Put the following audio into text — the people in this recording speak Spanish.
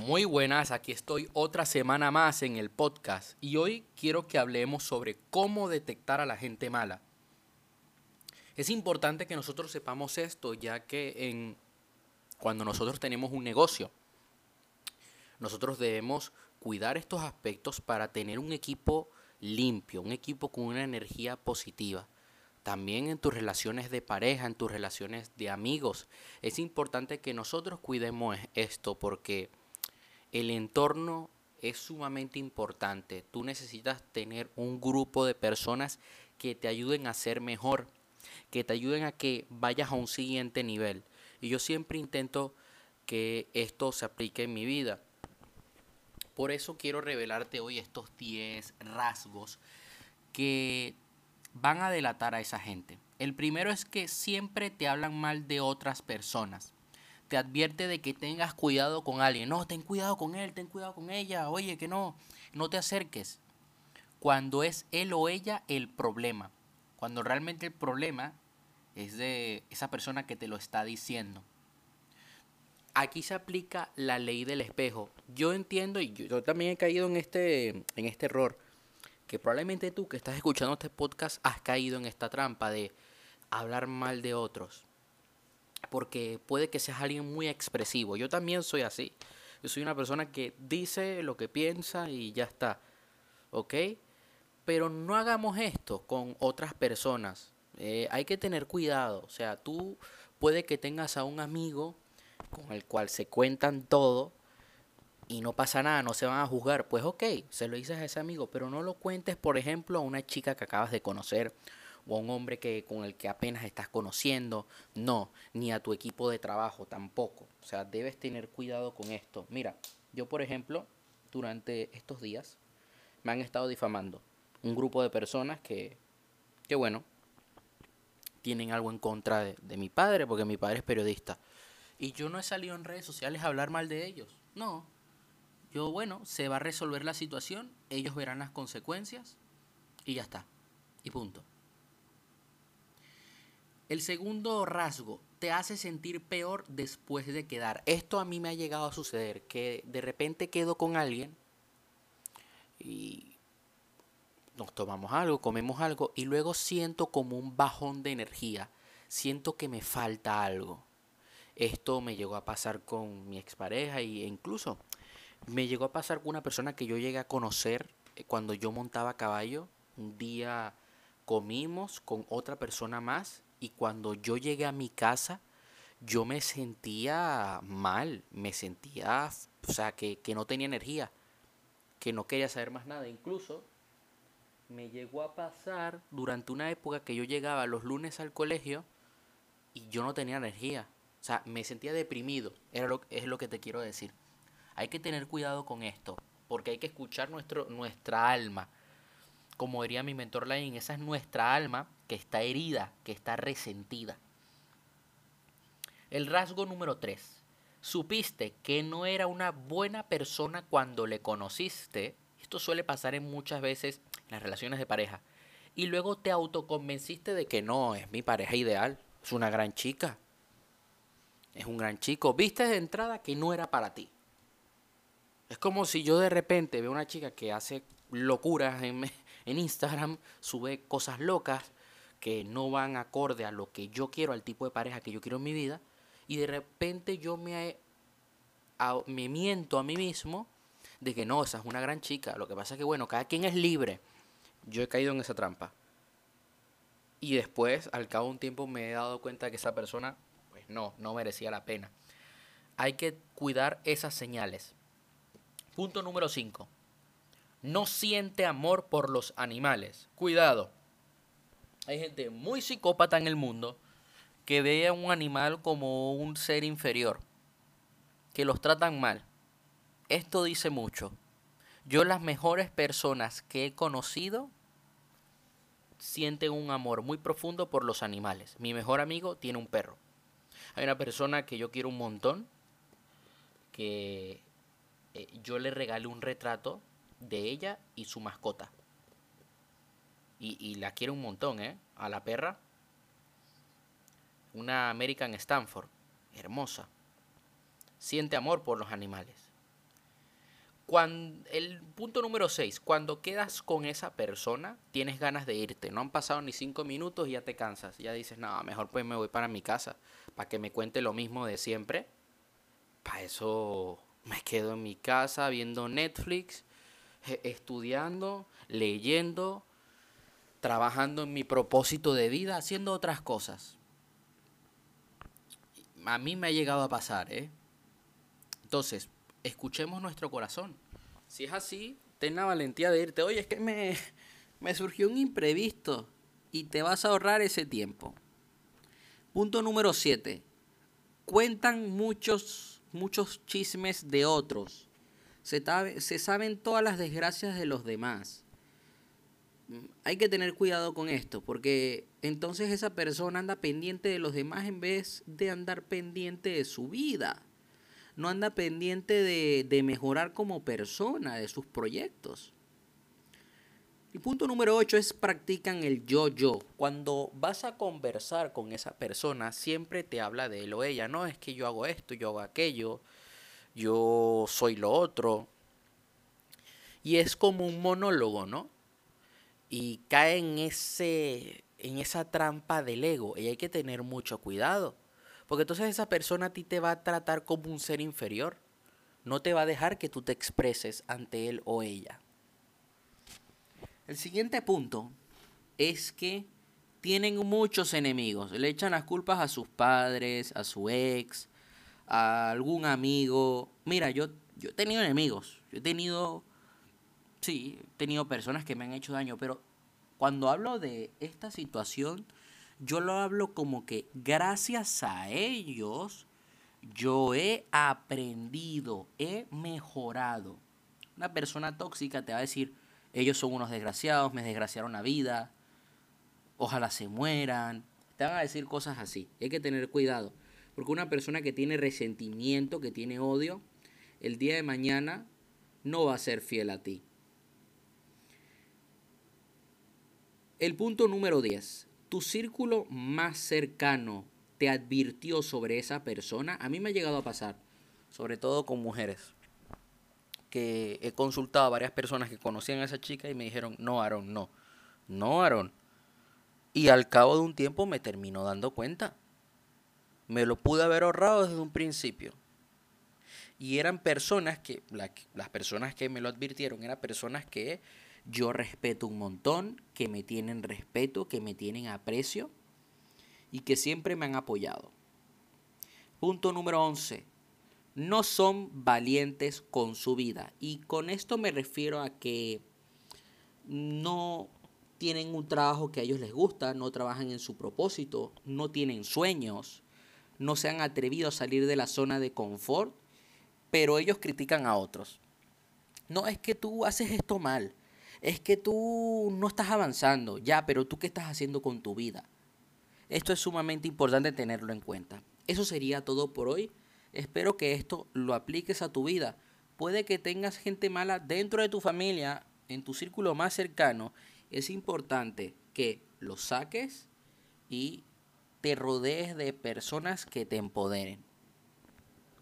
Muy buenas, aquí estoy otra semana más en el podcast y hoy quiero que hablemos sobre cómo detectar a la gente mala. Es importante que nosotros sepamos esto ya que en, cuando nosotros tenemos un negocio, nosotros debemos cuidar estos aspectos para tener un equipo limpio, un equipo con una energía positiva. También en tus relaciones de pareja, en tus relaciones de amigos. Es importante que nosotros cuidemos esto porque el entorno es sumamente importante. Tú necesitas tener un grupo de personas que te ayuden a ser mejor, que te ayuden a que vayas a un siguiente nivel. Y yo siempre intento que esto se aplique en mi vida. Por eso quiero revelarte hoy estos 10 rasgos que van a delatar a esa gente. El primero es que siempre te hablan mal de otras personas te advierte de que tengas cuidado con alguien. No, ten cuidado con él, ten cuidado con ella. Oye, que no, no te acerques. Cuando es él o ella el problema. Cuando realmente el problema es de esa persona que te lo está diciendo. Aquí se aplica la ley del espejo. Yo entiendo y yo también he caído en este, en este error. Que probablemente tú que estás escuchando este podcast has caído en esta trampa de hablar mal de otros porque puede que seas alguien muy expresivo. Yo también soy así. Yo soy una persona que dice lo que piensa y ya está. ¿Ok? Pero no hagamos esto con otras personas. Eh, hay que tener cuidado. O sea, tú puede que tengas a un amigo con el cual se cuentan todo y no pasa nada, no se van a juzgar. Pues ok, se lo dices a ese amigo, pero no lo cuentes, por ejemplo, a una chica que acabas de conocer o a un hombre que, con el que apenas estás conociendo, no, ni a tu equipo de trabajo tampoco. O sea, debes tener cuidado con esto. Mira, yo por ejemplo, durante estos días me han estado difamando un grupo de personas que, que bueno, tienen algo en contra de, de mi padre, porque mi padre es periodista. Y yo no he salido en redes sociales a hablar mal de ellos. No. Yo, bueno, se va a resolver la situación, ellos verán las consecuencias y ya está. Y punto. El segundo rasgo te hace sentir peor después de quedar. Esto a mí me ha llegado a suceder, que de repente quedo con alguien y nos tomamos algo, comemos algo y luego siento como un bajón de energía. Siento que me falta algo. Esto me llegó a pasar con mi expareja e incluso me llegó a pasar con una persona que yo llegué a conocer eh, cuando yo montaba caballo. Un día comimos con otra persona más y cuando yo llegué a mi casa, yo me sentía mal, me sentía, o sea, que, no tenía energía, que no quería saber más nada. Incluso me llegó a pasar durante una época que yo llegaba los lunes al colegio y yo no tenía energía. O sea, me sentía deprimido, era lo, es lo que te quiero decir. Hay que tener cuidado con esto, porque hay que escuchar nuestro, nuestra alma como diría mi mentor Lain, esa es nuestra alma que está herida, que está resentida. El rasgo número 3. Supiste que no era una buena persona cuando le conociste. Esto suele pasar en muchas veces en las relaciones de pareja. Y luego te autoconvenciste de que no, es mi pareja ideal. Es una gran chica. Es un gran chico. Viste de entrada que no era para ti. Es como si yo de repente veo una chica que hace locuras en, en Instagram, sube cosas locas que no van acorde a lo que yo quiero, al tipo de pareja que yo quiero en mi vida, y de repente yo me, me miento a mí mismo de que no, esa es una gran chica. Lo que pasa es que, bueno, cada quien es libre. Yo he caído en esa trampa. Y después, al cabo de un tiempo, me he dado cuenta de que esa persona, pues no, no merecía la pena. Hay que cuidar esas señales. Punto número 5 no siente amor por los animales. Cuidado. Hay gente muy psicópata en el mundo que ve a un animal como un ser inferior, que los tratan mal. Esto dice mucho. Yo las mejores personas que he conocido sienten un amor muy profundo por los animales. Mi mejor amigo tiene un perro. Hay una persona que yo quiero un montón, que eh, yo le regalé un retrato de ella y su mascota. Y, la quiere un montón, ¿eh? A la perra. Una American Stanford. Hermosa. Siente amor por los animales. Cuando, el punto número 6, cuando quedas con esa persona, tienes ganas de irte. No han pasado ni cinco minutos y ya te cansas. Ya dices, no, mejor pues me voy para mi casa, para que me cuente lo mismo de siempre. Para eso me quedo en mi casa viendo Netflix, estudiando, leyendo, trabajando en mi propósito de vida, haciendo otras cosas. A mí me ha llegado a pasar, ¿eh? Entonces, escuchemos nuestro corazón. Si es así, ten la valentía de irte. Oye, es que me, me surgió un imprevisto y te vas a ahorrar ese tiempo. Punto número 7. Cuentan muchos, muchos chismes de otros. Se, se saben todas las desgracias de los demás. Hay que tener cuidado con esto, porque entonces esa persona anda pendiente de los demás en vez de andar pendiente de su vida no anda pendiente de, mejorar como persona, de sus proyectos. El punto número 8 es practican el yo-yo. Cuando vas a conversar con esa persona, siempre te habla de él o ella. No es que yo hago esto, yo hago aquello, yo soy lo otro. Y es como un monólogo, ¿no? Y cae en, ese, en esa trampa del ego. Y hay que tener mucho cuidado. Porque entonces esa persona a ti te va a tratar como un ser inferior. No te va a dejar que tú te expreses ante él o ella. El siguiente punto es que tienen muchos enemigos. Le echan las culpas a sus padres, a su ex, a algún amigo. Mira, yo, yo he tenido enemigos. Yo he tenido, sí, he tenido personas que me han hecho daño. Pero cuando hablo de esta situación, yo lo hablo como que gracias a ellos yo he aprendido, he mejorado. Una persona tóxica te va a decir, ellos son unos desgraciados, me desgraciaron la vida, ojalá se mueran. Te van a decir cosas así. Hay que tener cuidado. Porque una persona que tiene resentimiento, que tiene odio, el día de mañana no va a ser fiel a ti. El punto número 10 tu círculo más cercano te advirtió sobre esa persona, a mí me ha llegado a pasar, sobre todo con mujeres, que he consultado a varias personas que conocían a esa chica y me dijeron, no, Aaron, no, no, Aaron. Y al cabo de un tiempo me terminó dando cuenta. Me lo pude haber ahorrado desde un principio. Y eran personas que, las personas que me lo advirtieron, eran personas que yo respeto un montón, que me tienen respeto, que me tienen aprecio y que siempre me han apoyado. Punto número 11. No son valientes con su vida. Y con esto me refiero a que no tienen un trabajo que a ellos les gusta, no trabajan en su propósito, no tienen sueños, no se han atrevido a salir de la zona de confort, pero ellos critican a otros. No es que tú haces esto mal, es que tú no estás avanzando, ya, pero tú qué estás haciendo con tu vida. Esto es sumamente importante tenerlo en cuenta. Eso sería todo por hoy. Espero que esto lo apliques a tu vida. Puede que tengas gente mala dentro de tu familia, en tu círculo más cercano. Es importante que lo saques y te rodees de personas que te empoderen.